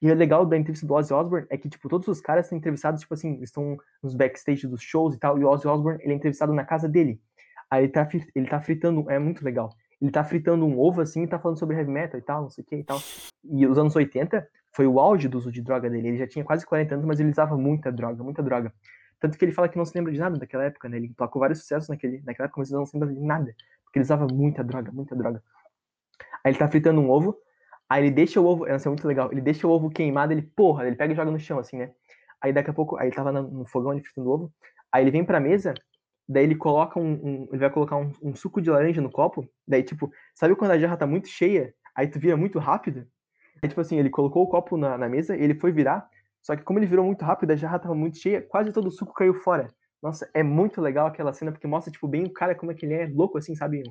E o legal da entrevista do Ozzy Osbourne é que, tipo, todos os caras são entrevistados, tipo assim, estão nos backstage dos shows e tal, e o Ozzy Osbourne, ele é entrevistado na casa dele. Aí ele tá, ele tá fritando, é muito legal. Ele tá fritando um ovo, assim, e tá falando sobre heavy metal e tal, não sei o que e tal. E os anos 80 foi o auge do uso de droga dele. Ele já tinha quase 40 anos, mas ele usava muita droga, muita droga. Tanto que ele fala que não se lembra de nada daquela época, né? Ele tocou vários sucessos naquele, naquela época, mas ele não se lembra de nada. Porque ele usava muita droga, muita droga. Aí ele tá fritando um ovo, aí ele deixa o ovo, essa é muito legal, ele deixa o ovo queimado, ele, porra, ele pega e joga no chão, assim, né? Aí daqui a pouco, aí ele tava no, fogão, ele fritando o ovo, aí ele vem pra mesa, daí ele coloca um, um- ele vai colocar um, um suco de laranja no copo, daí tipo, sabe quando a jarra tá muito cheia, aí tu vira muito rápido? Aí tipo assim, ele colocou o copo na, na mesa, ele foi virar, só que como ele virou muito rápido, a jarra tava muito cheia, quase todo o suco caiu fora. Nossa, é muito legal aquela cena, porque mostra, tipo, bem o cara como é que ele é louco, assim, sabe?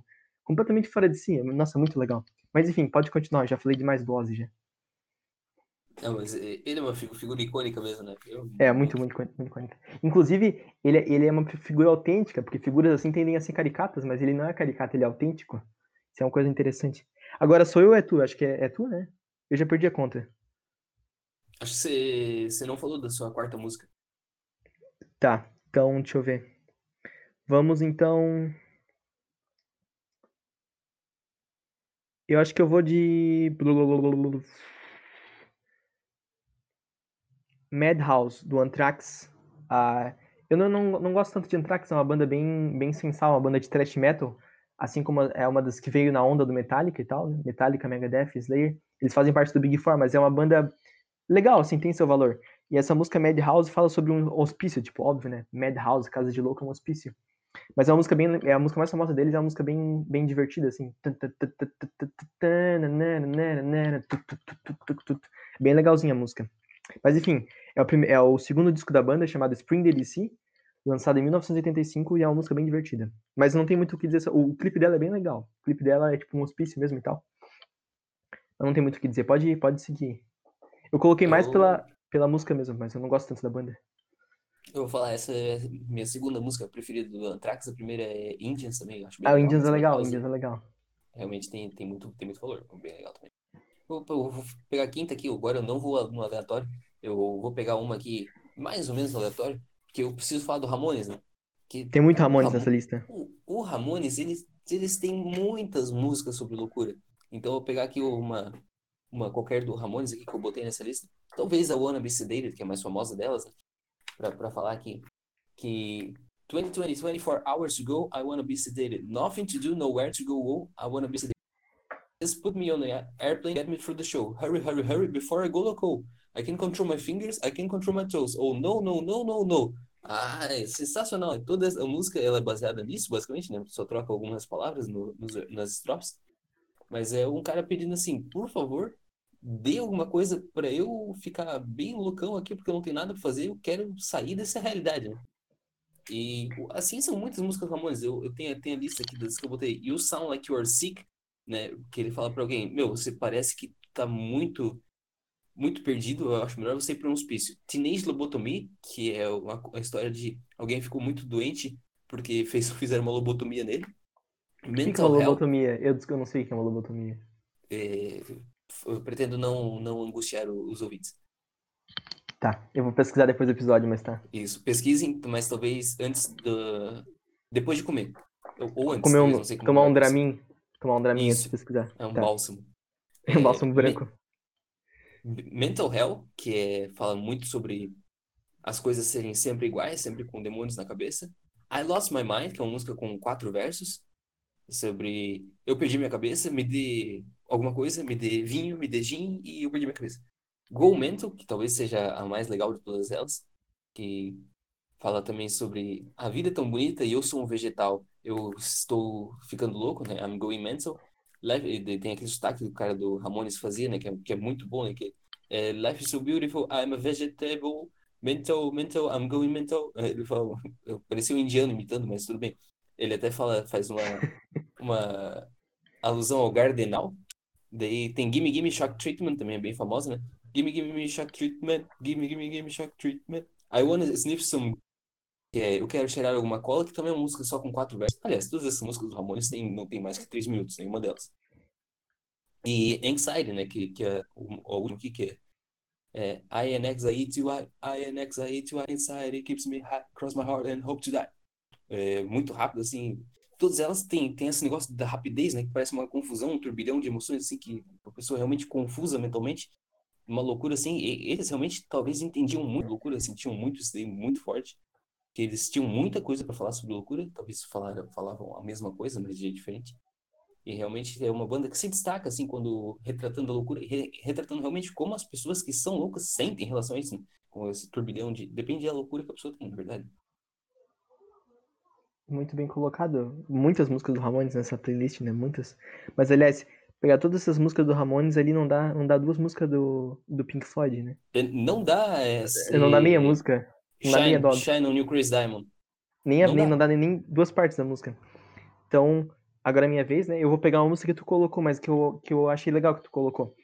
Completamente fora de si. Nossa, muito legal. Mas enfim, pode continuar, já falei demais do Ozzy já. Não, mas eh, ele é uma figu- figura icônica mesmo, né? Eu- É, muito, muito, muito, muito icônica. Inclusive, ele, é- ele é uma figura autêntica, porque figuras assim tendem a ser caricatas, mas ele não é caricato, ele é autêntico. Isso é uma coisa interessante. Agora, sou eu ou é tu? Acho que é, é tu, né? Eu já perdi a conta. Acho que você, não falou da sua quarta música. Tá, então, deixa eu ver. Vamos, então... Eu acho que eu vou de... Madhouse, do Anthrax. Ah, eu não, não, não gosto tanto de Anthrax, é uma banda bem, bem sensal, uma banda de thrash metal, assim como é uma das que veio na onda do Metallica e tal, né? Metallica, Megadeth, Slayer. Eles fazem parte do Big Four, mas é uma banda legal, assim, tem seu valor. E essa música Madhouse fala sobre um hospício, tipo, óbvio, né? Madhouse, casa de louco, é um hospício. Mas é uma música bem. É a música mais famosa deles, é uma música bem, bem divertida, assim. Bem legalzinha a música. Mas enfim, é o, é o segundo disco da banda, chamado Spring DDC, lançada em 1985 e é uma música bem divertida. Mas não tem muito o que dizer. O clipe dela é bem legal. O clipe dela é tipo um hospício mesmo e tal. Não tem muito o que dizer. Pode, pode seguir. Eu coloquei mais Eu- pela, pela música mesmo, mas eu não gosto tanto da banda. Eu vou falar, essa é minha segunda música preferida do Anthrax. A primeira é Indians também. Acho bem Ah, o Indians é legal. Indians é legal. Realmente tem, tem, muito, tem muito valor. Bem legal também. Eu vou pegar a quinta aqui. Agora eu não vou no aleatório. Eu vou pegar uma aqui mais ou menos no aleatório. Porque eu preciso falar do Ramones, né? Que Tem muito Ramones Ramon- nessa lista. O, o Ramones, eles, eles têm muitas músicas sobre loucura. Então eu vou pegar aqui uma, uma qualquer do Ramones aqui que eu botei nessa lista. Talvez a Wanna Be Sedated, que é a mais famosa delas, né? Pra falar aqui. Que 2020, 24 hours to go, I wanna be sedated. Nothing to do, nowhere to go, oh, I wanna be sedated. Just put me on the airplane, get me through the show. Hurry, hurry, hurry, before I go loco. I can control my fingers, I can control my toes. Oh, no, no, no, no, no. Ah, é sensacional. Toda a música ela é baseada nisso, basicamente, né? Só troca algumas palavras no, nos, nas estrofes. Mas é um cara pedindo assim, por favor, dê alguma coisa pra eu ficar bem loucão aqui, porque eu não tenho nada pra fazer, eu quero sair dessa realidade, né? E assim são muitas músicas Ramones. Eu, eu tenho, tenho a lista aqui das que eu botei. You Sound Like You Are Sick, né? Que ele fala pra alguém, meu, você parece que tá muito muito perdido, eu acho melhor você ir para um hospício. Teenage Lobotomy, que é uma, uma história de alguém ficou muito doente porque fez, *laughs* fizeram uma lobotomia nele. O que, é uma Mental lobotomia? Eu, eu não sei o que é uma lobotomia. é, eu pretendo não, não angustiar os ouvintes. Tá, eu vou pesquisar depois do episódio, mas tá. Isso, pesquisem, mas talvez antes da... Depois de comer. Ou, antes, Comer um, não sei como tomar vai um. Dramin. Tomar um Dramin antes de pesquisar. É um Tá. bálsamo. *laughs* É um bálsamo É, branco. Mental Hell, que é, fala muito sobre as coisas serem sempre iguais, sempre com demônios na cabeça. I Lost My Mind, que é uma música com quatro versos, sobre eu perdi minha cabeça, me dê alguma coisa, me dê vinho, me dê gin e eu perdi minha cabeça. Go Mental, que talvez seja a mais legal de todas elas, que fala também sobre a vida é tão bonita e eu sou um vegetal, eu estou ficando louco, né? I'm going mental. Life, tem aquele sotaque que o cara do Ramones fazia, né? Que é, que é muito bom, né? Que é Life is so beautiful, I'm a vegetable, mental, mental, I'm going mental. *laughs* Ele fala, eu parecia um indiano imitando, mas tudo bem. Ele até fala, faz uma, uma alusão ao Gardenal. Daí tem Gimme Gimme Shock Treatment, também é bem famosa, né? Gimme Gimme me Shock Treatment, Gimme Gimme Gimme Shock Treatment. I wanna sniff some que é Eu Quero Cheirar Alguma Cola, que também é uma música só com quatro versos. Aliás, todas essas músicas do Ramones tem, não tem mais que três minutos, nenhuma delas. E Anxiety, né, que, que é o, último aqui, que é, é I an anxiety, I, I an anxiety, I anxiety keeps me high, cross my heart and hope to die. É, muito rápido, assim. Todas elas têm, têm esse negócio da rapidez, né, que parece uma confusão, um turbilhão de emoções, assim, que a pessoa realmente confusa mentalmente. Uma loucura, assim. E, eles realmente talvez entendiam muito loucura, sentiam muito isso daí, muito forte que eles tinham muita coisa para falar sobre loucura, talvez falaram, falavam a mesma coisa, mas de jeito diferente. E realmente é uma banda que se destaca, assim, quando retratando a loucura, re, retratando realmente como as pessoas que são loucas sentem em relação a isso, né? com esse turbilhão de. Depende da loucura que a pessoa tem, na verdade. Muito bem colocado. Muitas músicas do Ramones nessa playlist, né? Muitas. Mas, aliás, pegar todas essas músicas do Ramones ali não dá, não dá duas músicas do, do Pink Floyd, né? É, Não dá. É, Não dá meia ser- música. Não dá meia Shine. Shine on You Chris Diamond. Nem, Não nem, dá. não dá nem, nem duas partes da música. Então, agora é minha vez, né? Eu vou pegar uma música que tu colocou, mas que eu, que eu achei legal que tu colocou.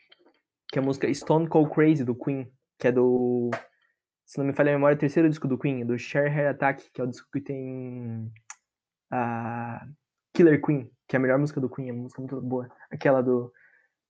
Que é a música Stone Cold Crazy, do Queen. Que é do. Se não me falha a memória, é o terceiro disco do Queen, do Share Hair Attack, que é o disco que tem. A Killer Queen, que é a melhor música do Queen, é uma música muito boa. Aquela do.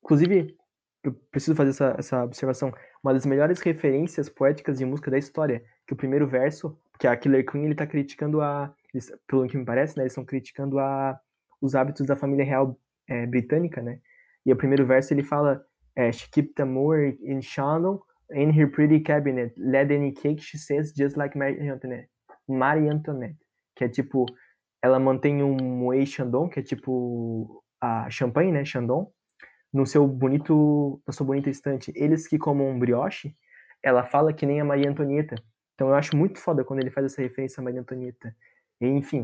Inclusive, eu preciso fazer essa, essa observação. Uma das melhores referências poéticas de música da história. Que o primeiro verso, que a Killer Queen, ele tá criticando a. eles- pelo que me parece, né? Eles estão criticando a, os hábitos da família real é, britânica, né? E o primeiro verso ele fala: é, She kept a Moore in Shandon in her pretty cabinet. Let any cake she says, just like Marie Antoinette. Marie Antoinette. Que é tipo, ela mantém um Moët Chandon, que é tipo a champanhe, né? Chandon, no seu bonito, na sua bonita estante. Eles que comam um brioche, ela fala que nem a Maria Antonieta. Então eu acho muito foda quando ele faz essa referência a Maria Antonieta. E, enfim,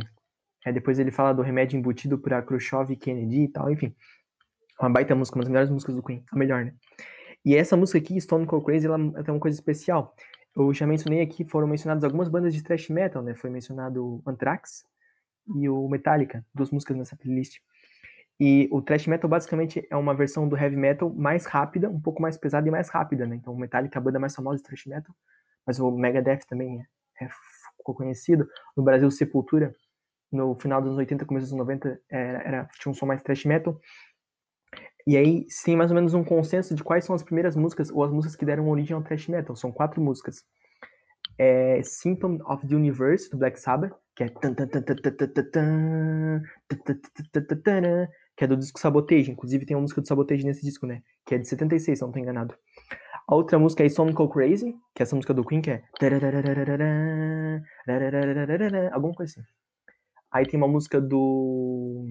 depois ele fala do remédio embutido para Khrushchev e Kennedy e tal, enfim. Uma baita música, uma das melhores músicas do Queen, a melhor, né? E essa música aqui, Stone Cold Crazy, ela tem uma coisa especial. eu já mencionei aqui, foram mencionadas algumas bandas de thrash metal, né? Foi mencionado Anthrax e o Metallica, duas músicas nessa playlist. E o thrash metal basicamente é uma versão do heavy metal mais rápida, um pouco mais pesada e mais rápida, né? Então o Metallica é a banda mais famosa de thrash metal, mas o Megadeth também é, é, ficou conhecido. No Brasil, Sepultura, no final dos anos 80, começo dos 90, era, era, tinha um som mais thrash metal. E aí tem mais ou menos um consenso de quais são as primeiras músicas, ou as músicas que deram origem ao thrash metal. São quatro músicas. É Symptom of the Universe, do Black Sabbath, que é que é do disco Sabotage. Inclusive tem uma música do Sabotage nesse disco, né? Que é de 76, se não tô enganado. A outra música é Stone Cold Crazy, que é essa música do Queen, que é alguma coisa assim. Aí tem uma música do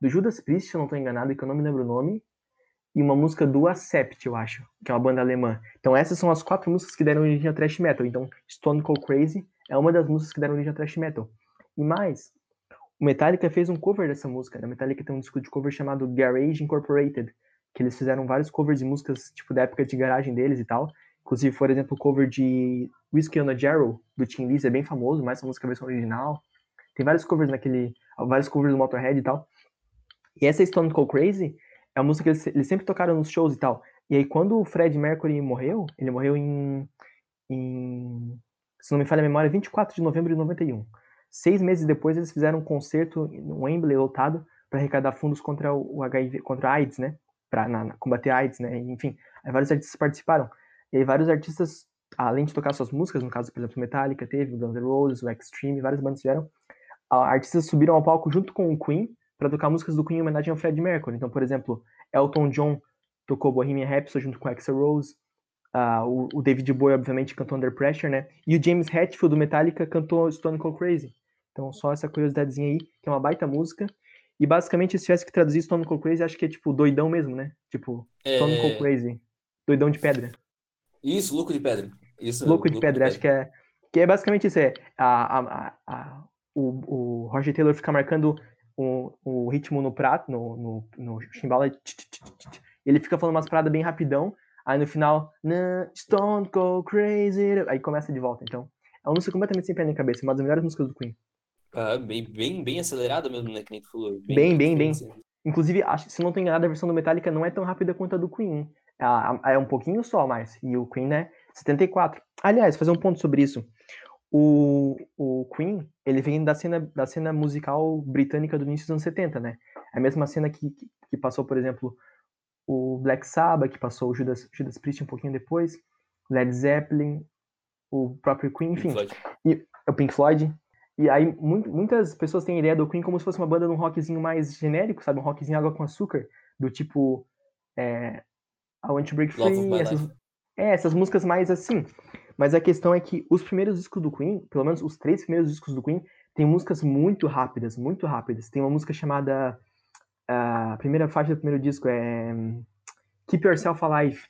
do Judas Priest, se eu não tô enganado, que eu não me lembro o nome, e uma música do Accept, eu acho, que é uma banda alemã. Então essas são as quatro músicas que deram origem ao thrash metal. Então Stone Cold Crazy é uma das músicas que deram origem ao thrash metal. E mais, o Metallica fez um cover dessa música. Né? A Metallica tem um disco de cover chamado Garage Incorporated, que eles fizeram vários covers de músicas tipo da época de garagem deles e tal. Inclusive, por exemplo, o cover de Whiskey on a Jarrow, do Tim Lizzy, é bem famoso, mais essa música é a versão original. Tem vários covers naquele, vários covers do Motorhead e tal. E essa Stone Cold Crazy é uma música que eles, eles, sempre tocaram nos shows e tal. E aí, quando o Fred Mercury morreu, ele morreu em, em se não me falha a memória, 24 de novembro de 91. Seis meses depois, eles fizeram um concerto no Wembley lotado para arrecadar fundos contra o HIV, contra a AIDS, né? Para combater a AIDS, né? Enfim, vários artistas participaram. E aí, vários artistas, além de tocar suas músicas, no caso, por exemplo, Metallica teve, Guns N' Roses, o Extreme, várias bandas fizeram, artistas subiram ao palco junto com o Queen para tocar músicas do Queen em homenagem ao Fred Mercury. Então, por exemplo, Elton John tocou Bohemian Rhapsody junto com Axl Rose, uh, o, o, David Bowie, obviamente, cantou Under Pressure, né? E o James Hetfield, do Metallica, cantou Stone Cold Crazy. Então, só essa curiosidadezinha aí, que é uma baita música. E, basicamente, se tivesse que traduzir Stone Cold Crazy, acho que é, tipo, doidão mesmo, né? Tipo, Stone é... Cold Crazy. Doidão de pedra. Isso, louco de pedra. Isso, louco, de, louco pedra, de pedra, acho que é... Que é basicamente isso, é... A, a, a, o, o Roger Taylor fica marcando o, o ritmo no prato, no, no, no chimbala, ele fica falando umas paradas bem rapidão, aí no final, Stone Cold Crazy, aí começa de volta. Então, é uma música completamente sem pé nem cabeça, uma das melhores músicas do Queen. Ah, bem, bem, bem acelerada mesmo, né, que nem tu falou. Bem, bem, bem. bem. Inclusive, acho, se não tô enganado, a versão do Metallica não é tão rápida quanto a do Queen. É, é um pouquinho só mais. E o Queen é 74. Aliás, fazer um ponto sobre isso. O, o Queen, ele vem da cena, da cena musical britânica do início dos anos 70, né? É a mesma cena que, que, que passou, por exemplo, o Black Sabbath, que passou o Judas, Judas Priest um pouquinho depois, Led Zeppelin, o próprio Queen, enfim. E, o Pink Floyd. E aí muitas pessoas têm a ideia do Queen como se fosse uma banda de um rockzinho mais genérico, sabe? Um rockzinho água com açúcar, do tipo é, I Want to Break Free, essas, é, essas músicas mais assim. Mas a questão é que os primeiros discos do Queen, pelo menos os três primeiros discos do Queen, tem músicas muito rápidas, muito rápidas. Tem uma música chamada. A primeira faixa do primeiro disco é Keep Yourself Alive,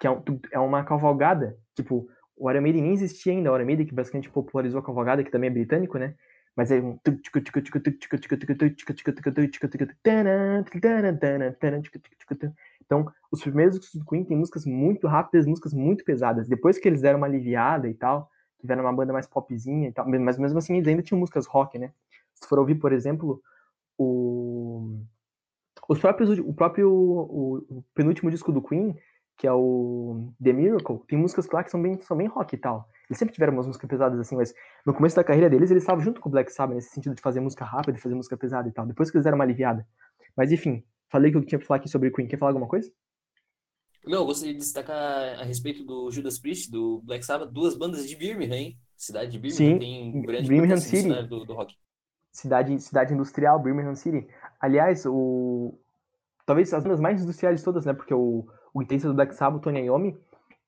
que é, é uma cavalgada. Tipo, o Iron Maiden nem existia ainda, o Iron Maiden que basicamente popularizou a cavalgada, que também é britânico, né? Mas é um. Então, os primeiros discos do Queen tem músicas muito rápidas, músicas muito pesadas. Depois que eles deram uma aliviada e tal, tiveram uma banda mais popzinha e tal, mas mesmo assim eles ainda tinham músicas rock, né? Se for ouvir, por exemplo, o os próprios o próprio o, o penúltimo disco do Queen, que é o The Miracle, tem músicas lá que são bem são bem rock e tal. Eles sempre tiveram umas músicas pesadas assim, mas no começo da carreira deles eles estavam junto com o Black Sabbath nesse sentido de fazer música rápida, fazer música pesada e tal. Depois que eles deram uma aliviada. Mas enfim, Falei que eu tinha pra falar aqui sobre Queen. Quer falar alguma coisa? Não, eu gostaria de destacar a respeito do Judas Priest, do Black Sabbath, duas bandas de Birmingham, hein? Cidade de Birmingham, Sim, tem um grande Birmingham City. Do, do, rock. Cidade, cidade industrial, Birmingham City. Aliás, o talvez as bandas mais industriais de todas, né? Porque o, o guitarrista do Black Sabbath, Tony Iommi,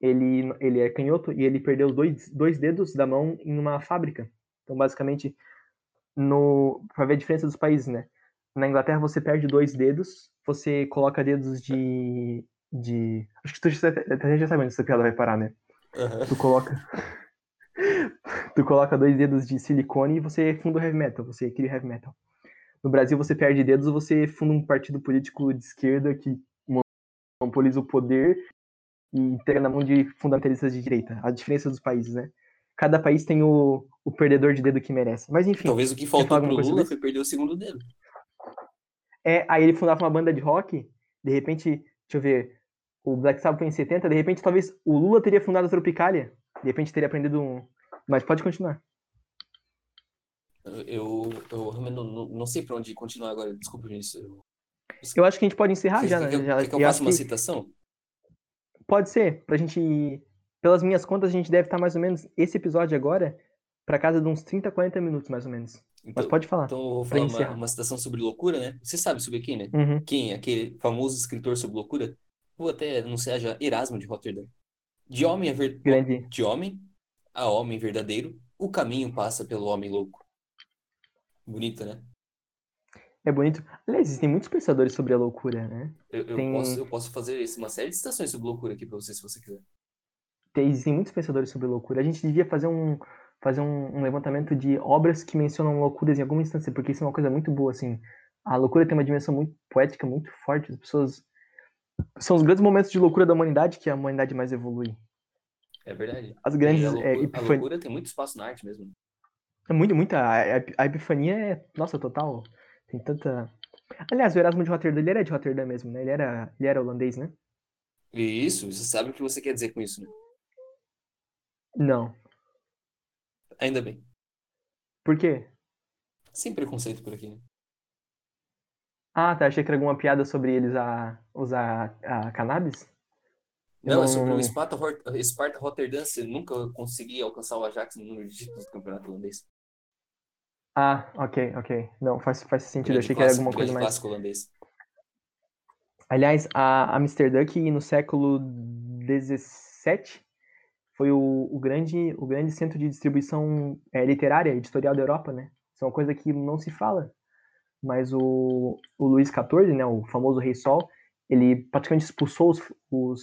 ele, ele é canhoto e ele perdeu os dois, dois dedos da mão em uma fábrica. Então, basicamente, no para ver a diferença dos países, né? Na Inglaterra você perde dois dedos, você coloca dedos de. de... Acho que tu já, até já sabe onde essa piada vai parar, né? Uhum. Tu coloca. *laughs* tu coloca dois dedos de silicone e você funda o heavy metal, você cria heavy metal. No Brasil você perde dedos, você funda um partido político de esquerda que monopoliza o poder e ter na mão de fundamentalistas de direita. A diferença dos países, né? Cada país tem o, o perdedor de dedo que merece. Mas enfim. Talvez o que faltou pro Lula foi perder o segundo dedo. É, aí ele fundava uma banda de rock, de repente, deixa eu ver, o Black Sabbath foi em 70, de repente talvez o Lula teria fundado a Tropicália, de repente teria aprendido um... Mas pode continuar. Eu, eu não, não, não sei para onde continuar agora, desculpa isso. Eu... eu acho que a gente pode encerrar já, né? Que, já, que eu faça uma que... citação? Pode ser, pra gente. Pelas minhas contas, a gente deve estar mais ou menos esse episódio agora para casa de uns 30, 40 minutos, mais ou menos. Então, Mas pode falar. Então eu vou falar uma, uma, citação sobre loucura, né? Você sabe sobre quem, né? Uhum. Quem? Aquele famoso escritor sobre loucura? Vou até anunciar já Erasmo de Rotterdam. De homem a ver... Grande. De homem a homem verdadeiro, o caminho passa pelo homem louco. Bonito, né? É bonito. Aliás, existem muitos pensadores sobre a loucura, né? Eu, eu Tem... posso, eu posso fazer uma série de citações sobre loucura aqui pra você, se você quiser. Tem, existem muitos pensadores sobre loucura. A gente devia fazer um, fazer um, um, levantamento de obras que mencionam loucuras em alguma instância, porque isso é uma coisa muito boa, assim. A loucura tem uma dimensão muito poética, muito forte. As pessoas... São os grandes momentos de loucura da humanidade que a humanidade mais evolui. É verdade. As grandes... a, loucura, é, epifan... a loucura tem muito espaço na arte mesmo. É muito, muita. A, a epifania é. Nossa, total. Tem tanta. Aliás, o Erasmo de Rotterdam, ele era de Rotterdam mesmo, né? Ele era, ele era holandês, né? Isso, você sabe o que você quer dizer com isso, né? Não. Ainda bem. Por quê? Sem preconceito por aqui, né? Ah, tá. Achei que era alguma piada sobre eles a usar a cannabis? Não, não, é sobre o Sparta, Sparta Rotterdam. Você nunca conseguia alcançar o Ajax no número de títulos do campeonato holandês. Ah, ok, ok. Não, faz, faz sentido. Achei que era alguma coisa mais. clássico holandês. Aliás, a Amsterdã, que no século XVII foi o, o, grande, o grande centro de distribuição é, literária, editorial da Europa, né? Isso é uma coisa que não se fala. Mas o, o Luís XIV, né, o famoso Rei Sol, ele praticamente expulsou os, os,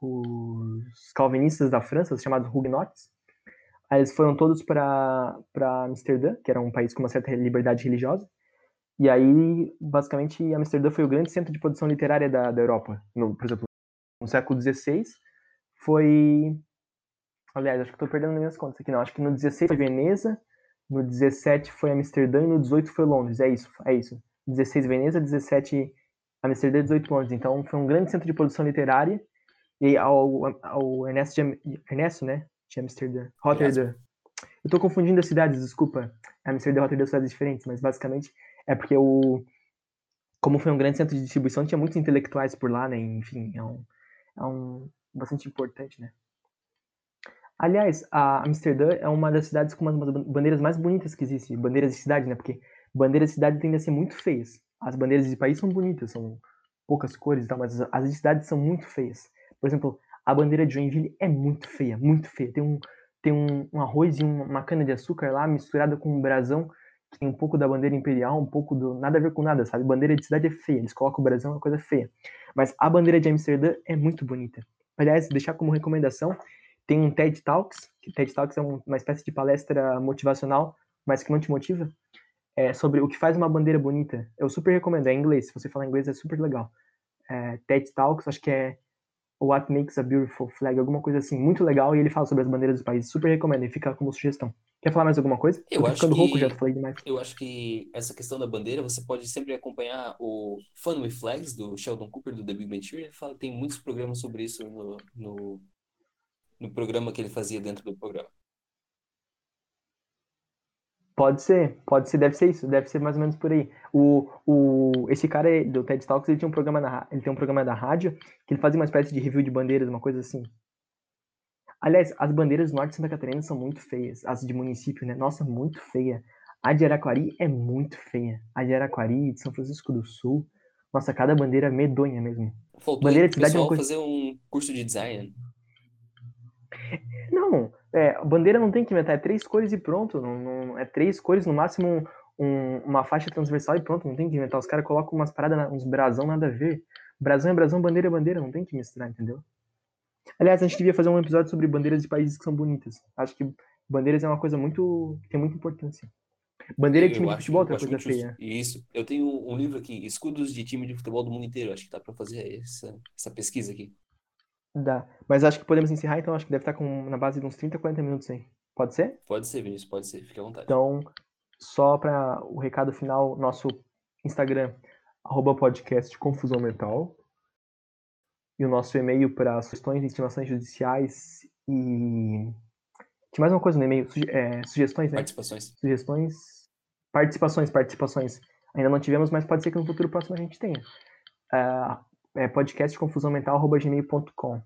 os calvinistas da França, os chamados Huguenots, Aí eles foram todos para Amsterdã, que era um país com uma certa liberdade religiosa. E aí, basicamente, Amsterdã foi o grande centro de produção literária da, da Europa. No, por exemplo, no século XVI foi. Aliás, acho que estou perdendo minhas contas aqui, não. Acho que no XVI foi Veneza, no 17 foi Amsterdã e no 18 foi Londres. É isso, é isso. 16 Veneza, 17 Amsterdã e 18 Londres. Então foi um grande centro de produção literária. E ao, ao Ernesto, Ernesto né, de Amsterdã. Rotterdam. Eu tô confundindo as cidades, desculpa. Amsterdã e Rotterdam são cidades diferentes, mas basicamente é porque o. Como foi um grande centro de distribuição, tinha muitos intelectuais por lá, né? Enfim, é um, é um bastante importante, né? Aliás, a Amsterdã é uma das cidades com uma das bandeiras mais bonitas que existe. Bandeiras de cidade, né? Porque bandeiras de cidade tendem a ser muito feias. As bandeiras de país são bonitas, são poucas cores e tal, mas as de cidade são muito feias. Por exemplo, a bandeira de Joinville é muito feia, muito feia. Tem um, tem um, um arroz e uma cana de açúcar lá misturada com um brasão que tem um pouco da bandeira imperial, um pouco do. Nada a ver com nada, sabe? Bandeira de cidade é feia, eles colocam o brasão, é uma coisa feia. Mas a bandeira de Amsterdã é muito bonita. Aliás, deixar como recomendação, tem um TED Talks, que TED Talks é uma espécie de palestra motivacional, mas que não te motiva, é sobre o que faz uma bandeira bonita. Eu super recomendo, é em inglês, se você falar inglês é super legal. É, TED Talks, acho que é What Makes a Beautiful Flag, alguma coisa assim, muito legal, e ele fala sobre as bandeiras dos países, super recomendo, e fica como sugestão. Quer falar mais alguma coisa? Eu, acho ficando que, rouco, já falei demais. Eu acho que essa questão da bandeira, você pode sempre acompanhar o Fun with Flags, do Sheldon Cooper, do The Big Bang Theory, ele fala, tem muitos programas sobre isso no, no, no programa que ele fazia dentro do programa. Pode ser, pode ser, deve ser isso, deve ser mais ou menos por aí. O, o, esse cara do TED Talks, ele tinha um programa na, ele tem um programa da rádio que ele fazia uma espécie de review de bandeiras, uma coisa assim. Aliás, as bandeiras do norte de Santa Catarina são muito feias, as de município, né? Nossa, muito feia. A de Araquari é muito feia. A de Araquari, de São Francisco do Sul, nossa, cada bandeira é medonha mesmo. Faltou bandeira de cidade é uma coisa... fazer um curso de design. Não, é, a bandeira não tem que inventar, é três cores e pronto. Não, não é três cores, no máximo um, uma faixa transversal e pronto, não tem que inventar. Os caras colocam umas paradas, uns brasão, nada a ver. Brasão é brasão, bandeira é bandeira, não tem que misturar, entendeu? Aliás, a gente devia fazer um episódio sobre bandeiras de países que são bonitas. Acho que bandeiras é uma coisa muito. tem muita importância. Bandeira de time de futebol é outra coisa feia. Isso. Eu tenho um livro aqui, Escudos de time de futebol do mundo inteiro. Acho que dá pra fazer essa, essa pesquisa aqui. Dá. Mas acho que podemos encerrar, então acho que deve estar com, na base de uns 30, 40 minutos aí. Pode ser? Pode ser, Vinícius, pode ser. Fique à vontade. Então, só para o recado final, nosso Instagram, arroba podcast Confusão Mental. E o nosso e-mail para sugestões intimações judiciais e. Tinha mais uma coisa no e-mail, suge é, sugestões, né? Participações. Sugestões. Participações, participações. Ainda não tivemos, mas pode ser que no futuro próximo a gente tenha. Uh, é podcastconfusãomental.gmail.com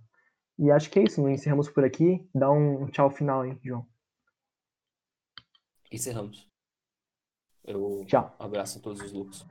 E acho que é isso, encerramos por aqui. Dá um tchau final aí, João. Encerramos. Eu Tchau. abraço a todos os loucos.